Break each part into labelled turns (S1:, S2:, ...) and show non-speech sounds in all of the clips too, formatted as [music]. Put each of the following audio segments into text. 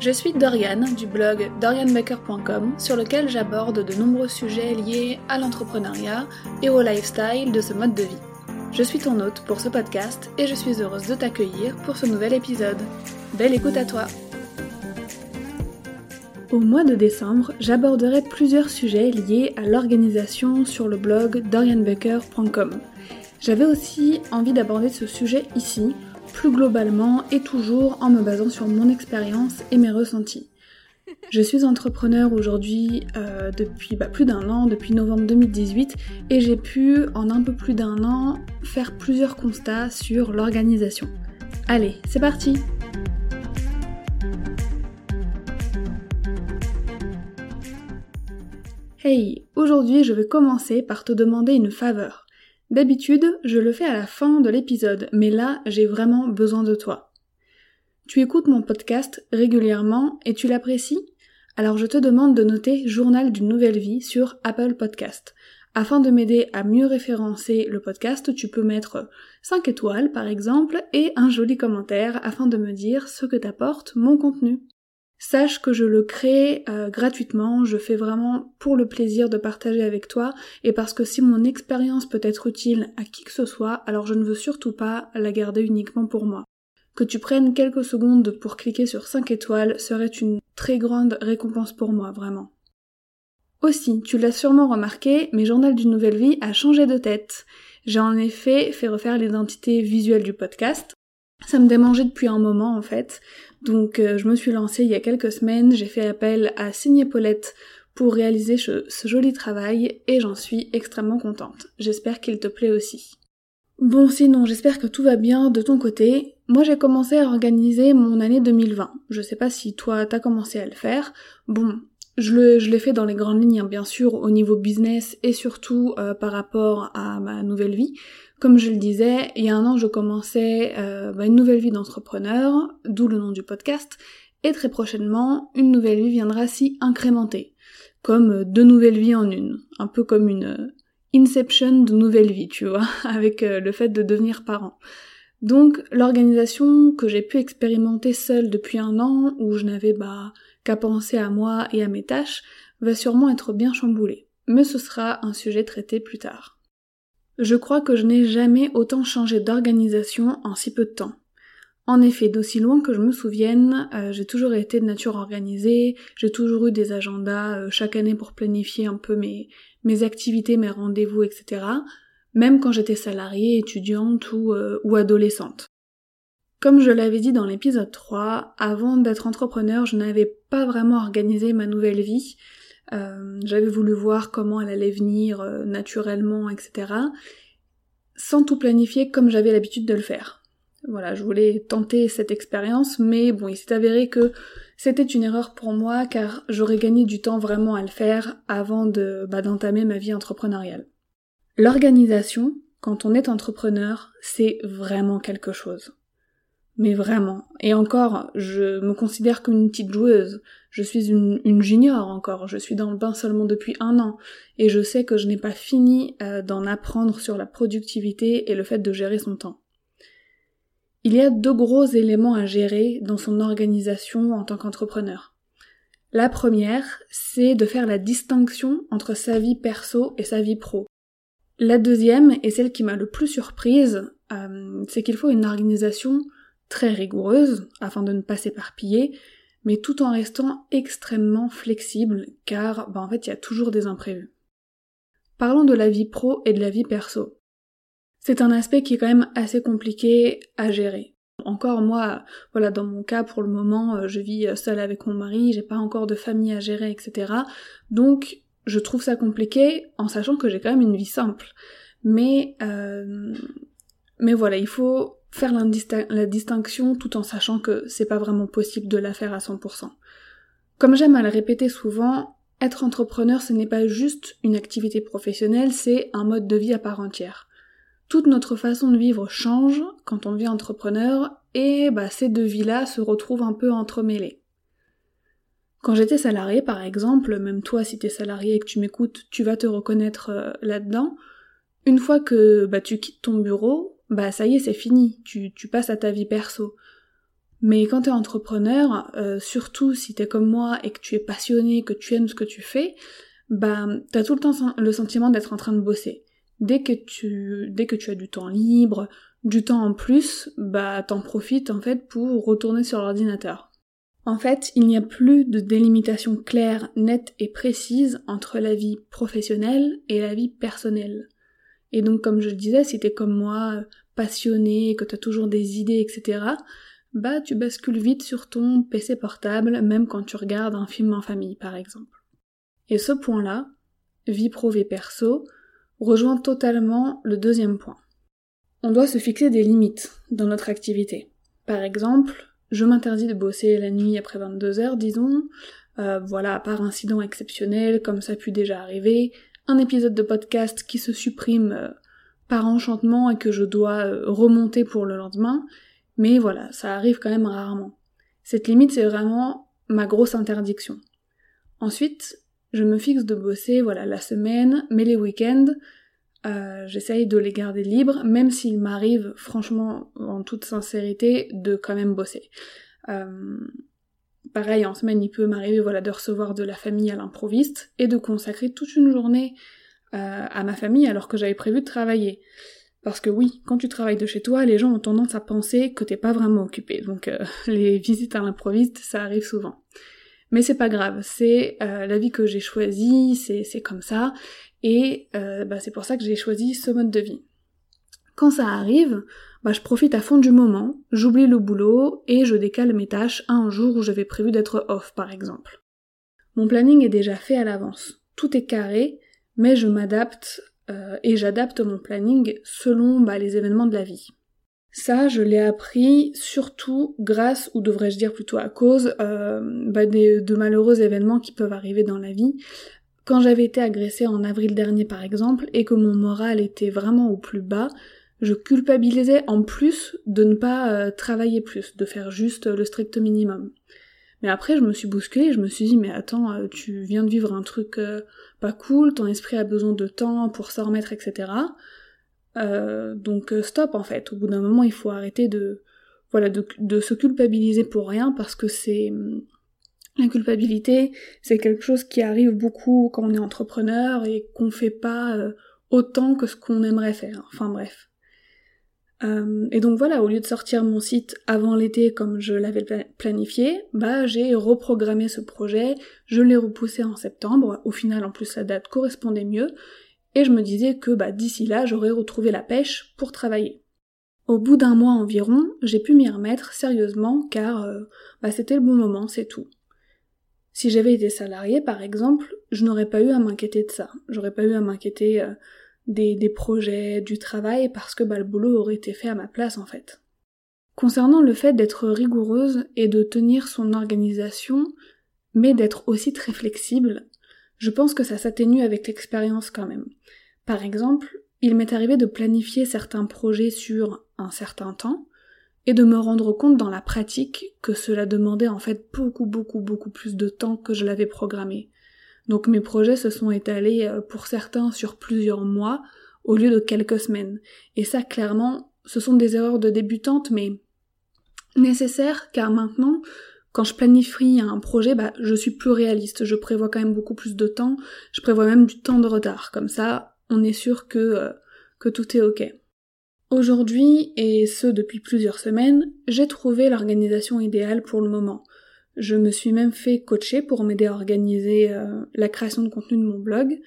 S1: Je suis Doriane du blog dorianbaker.com sur lequel j'aborde de nombreux sujets liés à l'entrepreneuriat et au lifestyle de ce mode de vie. Je suis ton hôte pour ce podcast et je suis heureuse de t'accueillir pour ce nouvel épisode. Belle écoute à toi Au mois de décembre, j'aborderai plusieurs sujets liés à l'organisation sur le blog dorianbaker.com. J'avais aussi envie d'aborder ce sujet ici plus globalement et toujours en me basant sur mon expérience et mes ressentis. Je suis entrepreneur aujourd'hui euh, depuis bah, plus d'un an, depuis novembre 2018, et j'ai pu en un peu plus d'un an faire plusieurs constats sur l'organisation. Allez, c'est parti Hey, aujourd'hui je vais commencer par te demander une faveur. D'habitude, je le fais à la fin de l'épisode, mais là, j'ai vraiment besoin de toi. Tu écoutes mon podcast régulièrement et tu l'apprécies? Alors je te demande de noter Journal d'une nouvelle vie sur Apple Podcast. Afin de m'aider à mieux référencer le podcast, tu peux mettre 5 étoiles par exemple et un joli commentaire afin de me dire ce que t'apporte mon contenu. Sache que je le crée euh, gratuitement, je fais vraiment pour le plaisir de partager avec toi et parce que si mon expérience peut être utile à qui que ce soit, alors je ne veux surtout pas la garder uniquement pour moi. Que tu prennes quelques secondes pour cliquer sur 5 étoiles serait une très grande récompense pour moi, vraiment. Aussi, tu l'as sûrement remarqué, mes journaux d'une nouvelle vie a changé de tête. J'ai en effet fait refaire l'identité visuelle du podcast. Ça me démangeait depuis un moment en fait, donc euh, je me suis lancée il y a quelques semaines, j'ai fait appel à Signé Paulette pour réaliser ce, joli travail et j'en suis extrêmement contente. J'espère qu'il te plaît aussi. Bon sinon, j'espère que tout va bien de ton côté. Moi j'ai commencé à organiser mon année 2020. Je sais pas si toi t'as commencé à le faire. Bon, je, le, je l'ai fait dans les grandes lignes, hein, bien sûr, au niveau business et surtout euh, par rapport à ma nouvelle vie. Comme je le disais, il y a un an, je commençais euh, bah, une nouvelle vie d'entrepreneur, d'où le nom du podcast, et très prochainement, une nouvelle vie viendra s'y incrémenter, comme deux nouvelles vies en une, un peu comme une euh, inception de nouvelle vie, tu vois, [laughs] avec euh, le fait de devenir parent. Donc l'organisation que j'ai pu expérimenter seule depuis un an, où je n'avais bah, qu'à penser à moi et à mes tâches, va sûrement être bien chamboulée. Mais ce sera un sujet traité plus tard. Je crois que je n'ai jamais autant changé d'organisation en si peu de temps. En effet, d'aussi loin que je me souvienne, euh, j'ai toujours été de nature organisée, j'ai toujours eu des agendas euh, chaque année pour planifier un peu mes, mes activités, mes rendez-vous, etc. Même quand j'étais salariée, étudiante ou, euh, ou adolescente. Comme je l'avais dit dans l'épisode 3, avant d'être entrepreneur, je n'avais pas vraiment organisé ma nouvelle vie, euh, j'avais voulu voir comment elle allait venir euh, naturellement, etc. Sans tout planifier comme j'avais l'habitude de le faire. Voilà, je voulais tenter cette expérience, mais bon, il s'est avéré que c'était une erreur pour moi car j'aurais gagné du temps vraiment à le faire avant de bah, d'entamer ma vie entrepreneuriale. L'organisation, quand on est entrepreneur, c'est vraiment quelque chose. Mais vraiment. Et encore, je me considère comme une petite joueuse. Je suis une, junior encore. Je suis dans le bain seulement depuis un an. Et je sais que je n'ai pas fini euh, d'en apprendre sur la productivité et le fait de gérer son temps. Il y a deux gros éléments à gérer dans son organisation en tant qu'entrepreneur. La première, c'est de faire la distinction entre sa vie perso et sa vie pro. La deuxième, et celle qui m'a le plus surprise, euh, c'est qu'il faut une organisation très rigoureuse afin de ne pas s'éparpiller, mais tout en restant extrêmement flexible, car bah, en fait il y a toujours des imprévus. Parlons de la vie pro et de la vie perso. C'est un aspect qui est quand même assez compliqué à gérer. Encore moi, voilà, dans mon cas, pour le moment, euh, je vis seule avec mon mari, j'ai pas encore de famille à gérer, etc. Donc, je trouve ça compliqué en sachant que j'ai quand même une vie simple. Mais, euh, mais voilà, il faut faire la, distinction tout en sachant que c'est pas vraiment possible de la faire à 100%. Comme j'aime à le répéter souvent, être entrepreneur ce n'est pas juste une activité professionnelle, c'est un mode de vie à part entière. Toute notre façon de vivre change quand on devient entrepreneur et bah, ces deux vies-là se retrouvent un peu entremêlées. Quand j'étais salarié par exemple, même toi si t'es salarié et que tu m'écoutes, tu vas te reconnaître euh, là-dedans, une fois que bah, tu quittes ton bureau, bah ça y est, c'est fini, tu, tu, passes à ta vie perso. Mais quand t'es entrepreneur, euh, surtout si t'es comme moi et que tu es passionné, que tu aimes ce que tu fais, bah t'as tout le temps le sentiment d'être en train de bosser. Dès que tu, dès que tu as du temps libre, du temps en plus, bah t'en profites en fait pour retourner sur l'ordinateur. En fait, il n'y a plus de délimitation claire, nette et précise entre la vie professionnelle et la vie personnelle. Et donc, comme je le disais, si t'es comme moi, passionné, que t'as toujours des idées, etc., bah tu bascules vite sur ton PC portable, même quand tu regardes un film en famille, par exemple. Et ce point-là, vie pro, vie perso, rejoint totalement le deuxième point. On doit se fixer des limites dans notre activité. Par exemple, je m'interdis de bosser la nuit après 22 heures, disons, euh, voilà, par incident exceptionnel, comme ça a déjà arriver, un épisode de podcast qui se supprime euh, par enchantement et que je dois euh, remonter pour le lendemain, mais voilà, ça arrive quand même rarement. Cette limite, c'est vraiment ma grosse interdiction. Ensuite, je me fixe de bosser, voilà, la semaine, mais les week-ends, euh, j'essaye de les garder libres, même s'il m'arrive, franchement, en toute sincérité, de quand même bosser. Euh, pareil, en semaine, il peut m'arriver voilà, de recevoir de la famille à l'improviste et de consacrer toute une journée euh, à ma famille alors que j'avais prévu de travailler. Parce que oui, quand tu travailles de chez toi, les gens ont tendance à penser que t'es pas vraiment occupé. Donc [laughs] les visites à l'improviste, ça arrive souvent. Mais c'est pas grave, c'est la vie que j'ai choisie, c'est comme ça, et bah, c'est pour ça que j'ai choisi ce mode de vie. Quand ça arrive, bah, je profite à fond du moment, j'oublie le boulot et je décale mes tâches à un jour où j'avais prévu d'être off par exemple. Mon planning est déjà fait à l'avance, tout est carré, mais je m'adapte euh, et j'adapte mon planning selon bah, les événements de la vie. Ça, je l'ai appris surtout grâce, ou devrais-je dire plutôt à cause, euh, de malheureux événements qui peuvent arriver dans la vie. Quand j'avais été agressée en avril dernier par exemple, et que mon moral était vraiment au plus bas, je culpabilisais en plus de ne pas euh, travailler plus, de faire juste le strict minimum. Mais après, je me suis bousculée, je me suis dit, mais attends, euh, tu viens de vivre un truc euh, pas cool, ton esprit a besoin de temps pour s'en remettre, etc. donc stop en fait. Au bout d'un moment, il faut arrêter de, voilà, de, se culpabiliser pour rien parce que c'est la culpabilité, c'est quelque chose qui arrive beaucoup quand on est entrepreneur et qu'on fait pas autant que ce qu'on aimerait faire. Enfin bref. Euh, et donc voilà, au lieu de sortir mon site avant l'été comme je l'avais planifié, bah j'ai reprogrammé ce projet, je l'ai repoussé en septembre, au final en plus la date correspondait mieux, et je me disais que bah d'ici là j'aurais retrouvé la pêche pour travailler. Au bout d'un mois environ, j'ai pu m'y remettre sérieusement car euh, bah, c'était le bon moment, c'est tout. Si j'avais été salarié par exemple, je n'aurais pas eu à m'inquiéter de ça, j'aurais pas eu à m'inquiéter euh, des, des projets, du travail, parce que bah, le boulot aurait été fait à ma place en fait. Concernant le fait d'être rigoureuse et de tenir son organisation, mais d'être aussi très flexible, je pense que ça s'atténue avec l'expérience quand même. Par exemple, il m'est arrivé de planifier certains projets sur un certain temps, et de me rendre compte dans la pratique que cela demandait en fait beaucoup beaucoup beaucoup plus de temps que je l'avais programmé. Donc mes projets se sont étalés euh, pour certains sur plusieurs mois au lieu de quelques semaines. Et ça, clairement, ce sont des erreurs de débutante, mais nécessaires, car maintenant, quand je planifie un projet, bah, je suis plus réaliste. Je prévois quand même beaucoup plus de temps. Je prévois même du temps de retard. Comme ça, on est sûr que, euh, que tout est ok. Aujourd'hui, et ce depuis plusieurs semaines, j'ai trouvé l'organisation idéale pour le moment. Je me suis même fait coacher pour m'aider à organiser euh, la création de contenu de mon blog.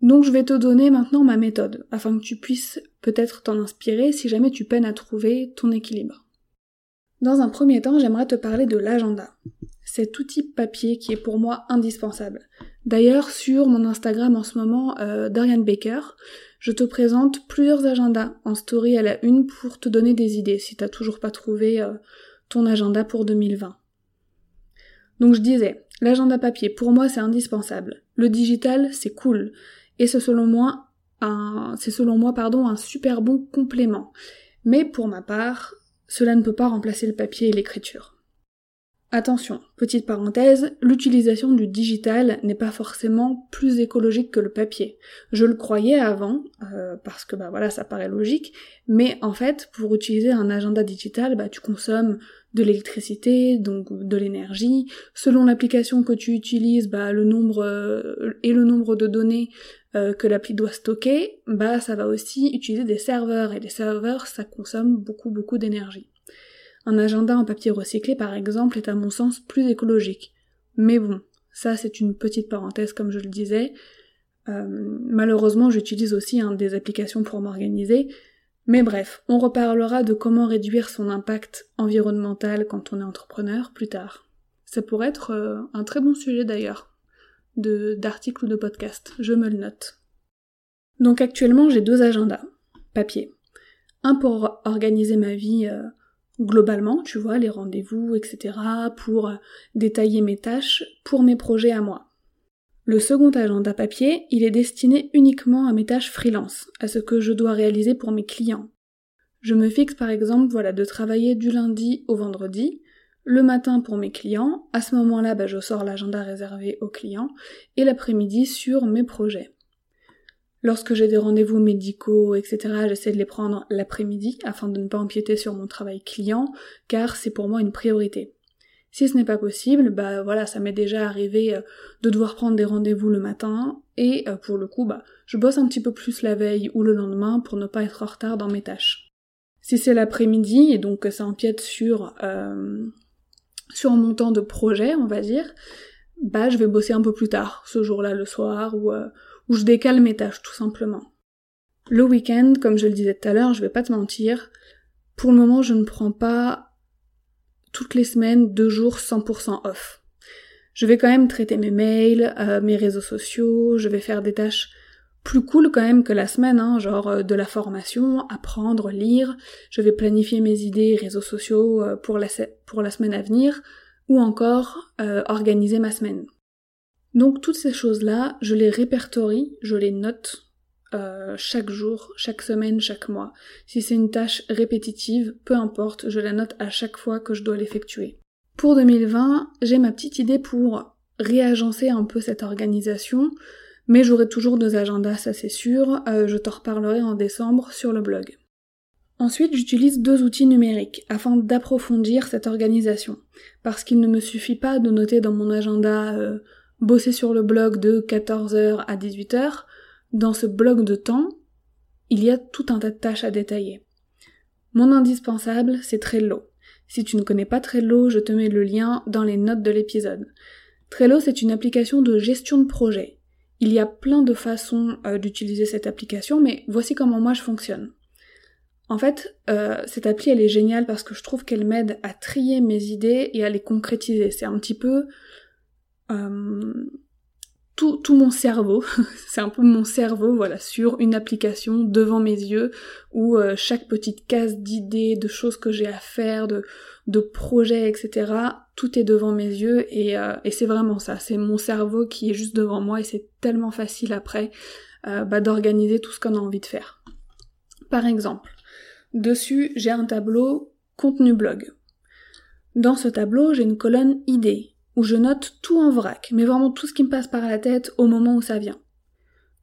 S1: Donc je vais te donner maintenant ma méthode, afin que tu puisses peut-être t'en inspirer si jamais tu peines à trouver ton équilibre. Dans un premier temps, j'aimerais te parler de l'agenda. Cet outil papier qui est pour moi indispensable. D'ailleurs, sur mon Instagram en ce moment, euh, Dorian Baker, je te présente plusieurs agendas en story à la une pour te donner des idées si t'as toujours pas trouvé euh, ton agenda pour 2020. Donc je disais, l'agenda papier, pour moi c'est indispensable. Le digital, c'est cool. Et c'est selon moi selon moi, pardon, un super bon complément. Mais pour ma part, cela ne peut pas remplacer le papier et l'écriture. Attention, petite parenthèse, l'utilisation du digital n'est pas forcément plus écologique que le papier. Je le croyais avant, euh, parce que bah voilà, ça paraît logique, mais en fait, pour utiliser un agenda digital, bah tu consommes de l'électricité, donc de l'énergie. Selon l'application que tu utilises, bah le nombre euh, et le nombre de données euh, que l'appli doit stocker, bah ça va aussi utiliser des serveurs et les serveurs ça consomme beaucoup beaucoup d'énergie. Un agenda en papier recyclé par exemple est à mon sens plus écologique. Mais bon, ça c'est une petite parenthèse comme je le disais. Euh, malheureusement j'utilise aussi hein, des applications pour m'organiser. Mais bref, on reparlera de comment réduire son impact environnemental quand on est entrepreneur plus tard. Ça pourrait être euh, un très bon sujet d'ailleurs de d'articles ou de podcasts. Je me le note. Donc actuellement, j'ai deux agendas papier. Un pour organiser ma vie euh, globalement, tu vois, les rendez-vous, etc., pour euh, détailler mes tâches, pour mes projets à moi. Le second agenda papier, il est destiné uniquement à mes tâches freelance, à ce que je dois réaliser pour mes clients. Je me fixe par exemple, voilà, de travailler du lundi au vendredi, le matin pour mes clients, à ce moment-là, bah, je sors l'agenda réservé aux clients, et l'après-midi sur mes projets. Lorsque j'ai des rendez-vous médicaux, etc., j'essaie de les prendre l'après-midi afin de ne pas empiéter sur mon travail client, car c'est pour moi une priorité. Si ce n'est pas possible, bah voilà, ça m'est déjà arrivé euh, de devoir prendre des rendez-vous le matin, et euh, pour le coup, bah, je bosse un petit peu plus la veille ou le lendemain pour ne pas être en retard dans mes tâches. Si c'est l'après-midi et donc ça empiète sur euh, sur mon temps de projet, on va dire, bah je vais bosser un peu plus tard, ce jour-là le soir, ou, euh, je décale mes tâches tout simplement. Le week-end, comme je le disais tout à l'heure, je vais pas te mentir, pour le moment je ne prends pas toutes les semaines deux jours 100% off. Je vais quand même traiter mes mails, euh, mes réseaux sociaux, je vais faire des tâches plus cool quand même que la semaine, hein, genre euh, de la formation, apprendre, lire, je vais planifier mes idées réseaux sociaux euh, pour la, semaine à venir, ou encore organiser ma semaine. Donc toutes ces choses-là, je les répertorie, je les note chaque jour, chaque semaine, chaque mois. Si c'est une tâche répétitive, peu importe, je la note à chaque fois que je dois l'effectuer. Pour 2020, j'ai ma petite idée pour réagencer un peu cette organisation, mais j'aurai toujours deux agendas, ça c'est sûr, euh, je t'en reparlerai en décembre sur le blog. Ensuite, j'utilise deux outils numériques afin d'approfondir cette organisation, parce qu'il ne me suffit pas de noter dans mon agenda euh, bosser sur le blog de 14h à 18h. Dans ce bloc de temps, il y a tout un tas de tâches à détailler. Mon indispensable, c'est Trello. Si tu ne connais pas Trello, je te mets le lien dans les notes de l'épisode. Trello, c'est une application de gestion de projet. Il y a plein de façons euh, d'utiliser cette application, mais voici comment moi je fonctionne. En fait, euh, cette appli elle est géniale parce que je trouve qu'elle m'aide à trier mes idées et à les concrétiser. C'est un petit peu euh, tout, mon cerveau, [laughs] c'est un peu mon cerveau, voilà, sur une application devant mes yeux où euh, chaque petite case d'idées, de choses que j'ai à faire, de, de projets, etc. Tout est devant mes yeux et, euh, et c'est vraiment ça. C'est mon cerveau qui est juste devant moi et c'est tellement facile après bah, d'organiser tout ce qu'on a envie de faire. Par exemple, dessus j'ai un tableau contenu blog. Dans ce tableau, j'ai une colonne idées, où je note tout en vrac, mais vraiment tout ce qui me passe par la tête au moment où ça vient.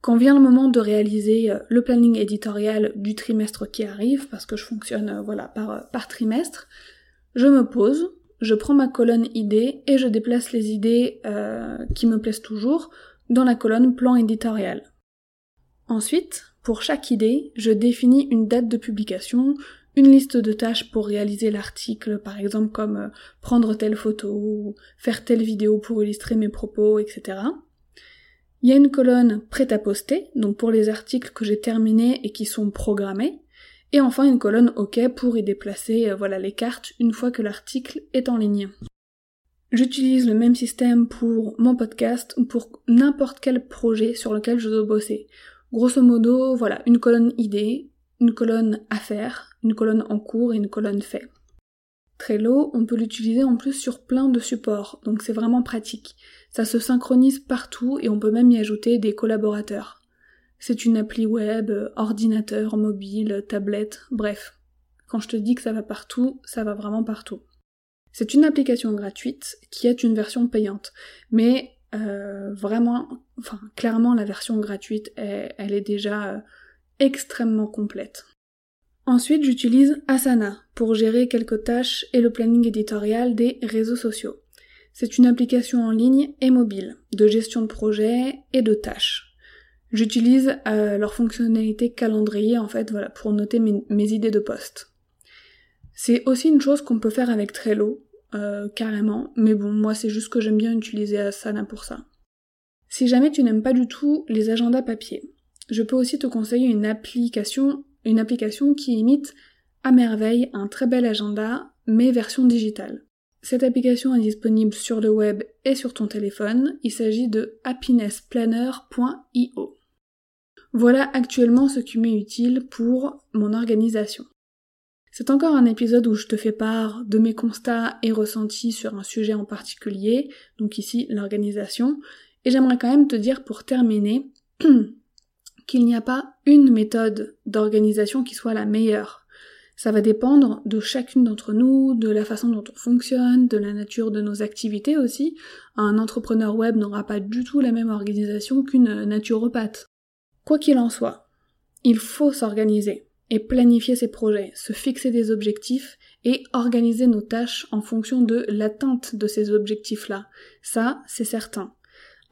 S1: Quand vient le moment de réaliser euh, le planning éditorial du trimestre qui arrive, parce que je fonctionne euh, voilà euh, par trimestre, je me pose, je prends ma colonne idées et je déplace les idées qui me plaisent toujours dans la colonne plan éditorial. Ensuite, pour chaque idée, je définis une date de publication, une liste de tâches pour réaliser l'article, par exemple comme euh, prendre telle photo ou faire telle vidéo pour illustrer mes propos, etc. Il y a une colonne prête à poster, donc pour les articles que j'ai terminés et qui sont programmés, et enfin une colonne OK pour y déplacer euh, voilà les cartes une fois que l'article est en ligne. J'utilise le même système pour mon podcast ou pour n'importe quel projet sur lequel je dois bosser. Grosso modo, voilà, une colonne idée, une colonne à faire, une colonne en cours et une colonne fait. Trello, on peut l'utiliser en plus sur plein de supports, donc c'est vraiment pratique. Ça se synchronise partout et on peut même y ajouter des collaborateurs. C'est une appli web, ordinateur, mobile, tablette, bref. Quand je te dis que ça va partout, ça va vraiment partout. C'est une application gratuite qui est une version payante, mais euh, vraiment, enfin clairement la version gratuite, elle, est déjà euh, extrêmement complète. Ensuite, j'utilise Asana pour gérer quelques tâches et le planning éditorial des réseaux sociaux. C'est une application en ligne et mobile, de gestion de projet et de tâches. J'utilise euh, leur fonctionnalité calendrier en fait, voilà, pour noter mes, mes idées de poste. C'est aussi une chose qu'on peut faire avec Trello, euh, carrément, mais bon, moi c'est juste que j'aime bien utiliser Asana pour ça. Si jamais tu n'aimes pas du tout les agendas papier, je peux aussi te conseiller une application, une application qui imite à merveille un très bel agenda, mais version digitale. Cette application est disponible sur le web et sur ton téléphone. Il s'agit de happinessplanner.io. Voilà actuellement ce qui m'est utile pour mon organisation. C'est encore un épisode où je te fais part de mes constats et ressentis sur un sujet en particulier, donc ici l'organisation, et j'aimerais quand même te dire pour terminer [clears throat] qu'il n'y a pas une méthode d'organisation qui soit la meilleure. Ça va dépendre de chacune d'entre nous, de la façon dont on fonctionne, de la nature de nos activités aussi. Un entrepreneur web n'aura pas du tout la même organisation qu'une naturopathe. Quoi qu'il en soit, il faut s'organiser et planifier ses projets, se fixer des objectifs et organiser nos tâches en fonction de l'atteinte de ces objectifs-là. Ça, c'est certain.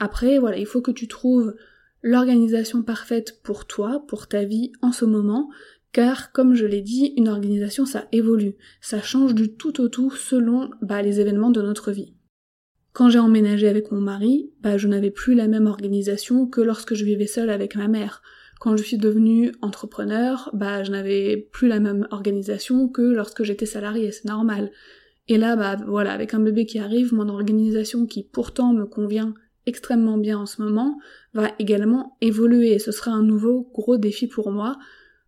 S1: Après, voilà, il faut que tu trouves l'organisation parfaite pour toi, pour ta vie en ce moment, car comme je l'ai dit, une organisation ça évolue, ça change du tout au tout selon bah, les événements de notre vie. Quand j'ai emménagé avec mon mari, bah, je n'avais plus la même organisation que lorsque je vivais seule avec ma mère. Quand je suis devenue entrepreneur, bah je n'avais plus la même organisation que lorsque j'étais salariée, c'est normal. Et là, bah voilà, avec un bébé qui arrive, mon organisation qui pourtant me convient extrêmement bien en ce moment, va également évoluer ce sera un nouveau gros défi pour moi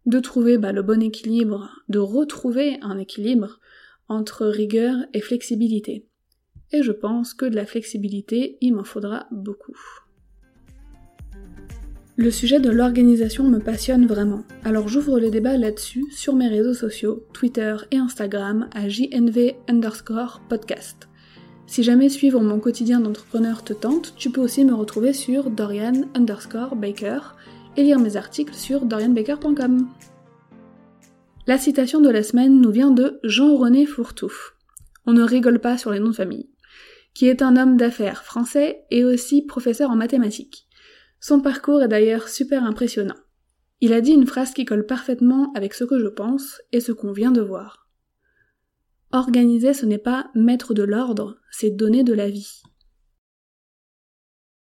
S1: de trouver bah, le bon équilibre, de retrouver un équilibre entre rigueur et flexibilité. Et je pense que de la flexibilité, il m'en faudra beaucoup. Le sujet de l'organisation me passionne vraiment, alors j'ouvre le débat là-dessus sur mes réseaux sociaux, Twitter et Instagram à jnv underscore podcast. Si jamais suivre mon quotidien d'entrepreneur te tente, tu peux aussi me retrouver sur Dorian underscore Baker et lire mes articles sur dorianbaker.com. La citation de la semaine nous vient de Jean-René Fourtouf. On ne rigole pas sur les noms de famille. Qui est un homme d'affaires français et aussi professeur en mathématiques. Son parcours est d'ailleurs super impressionnant. Il a dit une phrase qui colle parfaitement avec ce que je pense et ce qu'on vient de voir. Organiser, ce n'est pas mettre de l'ordre, c'est donner de la vie.